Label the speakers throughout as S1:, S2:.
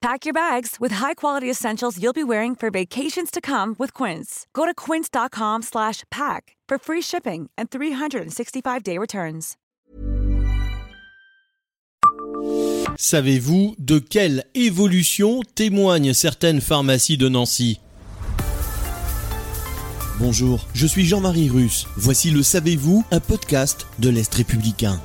S1: Pack your bags with high-quality essentials you'll be wearing for vacations to come with Quince. Go to quince.com/pack for free shipping and 365-day returns.
S2: Savez-vous de quelle évolution témoignent certaines pharmacies de Nancy? Bonjour, je suis Jean-Marie Russe. Voici le Savez-vous, un podcast de l'Est républicain.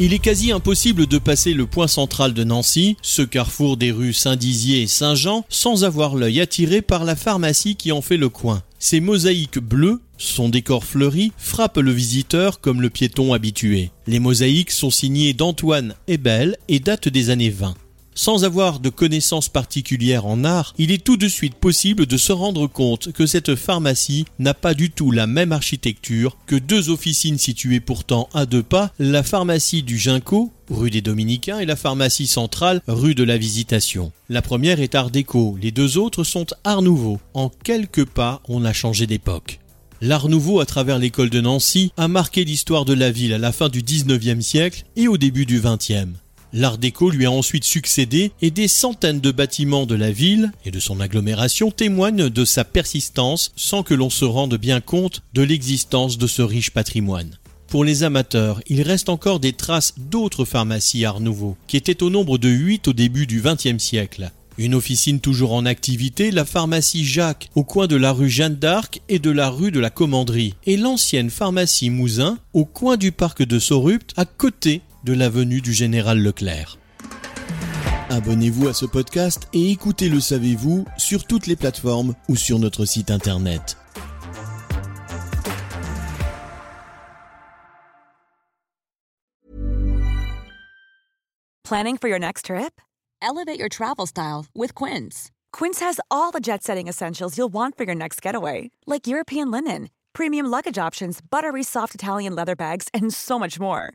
S2: Il est quasi impossible de passer le point central de Nancy, ce carrefour des rues Saint-Dizier et Saint-Jean, sans avoir l'œil attiré par la pharmacie qui en fait le coin. Ces mosaïques bleues, son décor fleuri, frappent le visiteur comme le piéton habitué. Les mosaïques sont signées d'Antoine Ebel et datent des années 20. Sans avoir de connaissances particulières en art, il est tout de suite possible de se rendre compte que cette pharmacie n'a pas du tout la même architecture que deux officines situées pourtant à deux pas, la pharmacie du Ginkgo, rue des Dominicains, et la pharmacie centrale, rue de la Visitation. La première est art déco, les deux autres sont art nouveau. En quelques pas, on a changé d'époque. L'art nouveau à travers l'école de Nancy a marqué l'histoire de la ville à la fin du 19e siècle et au début du 20e. L'Art déco lui a ensuite succédé et des centaines de bâtiments de la ville et de son agglomération témoignent de sa persistance sans que l'on se rende bien compte de l'existence de ce riche patrimoine. Pour les amateurs, il reste encore des traces d'autres pharmacies Art Nouveau, qui étaient au nombre de huit au début du XXe siècle. Une officine toujours en activité, la pharmacie Jacques, au coin de la rue Jeanne d'Arc et de la rue de la Commanderie, et l'ancienne pharmacie Mouzin, au coin du parc de Sorupt, à côté de l'avenue du Général Leclerc. Abonnez-vous à ce podcast et écoutez Le Savez-vous sur toutes les plateformes ou sur notre site internet.
S1: Planning for your next trip?
S3: Elevate your travel style with Quince.
S1: Quince has all the jet setting essentials you'll want for your next getaway, like European linen, premium luggage options, buttery soft Italian leather bags, and so much more.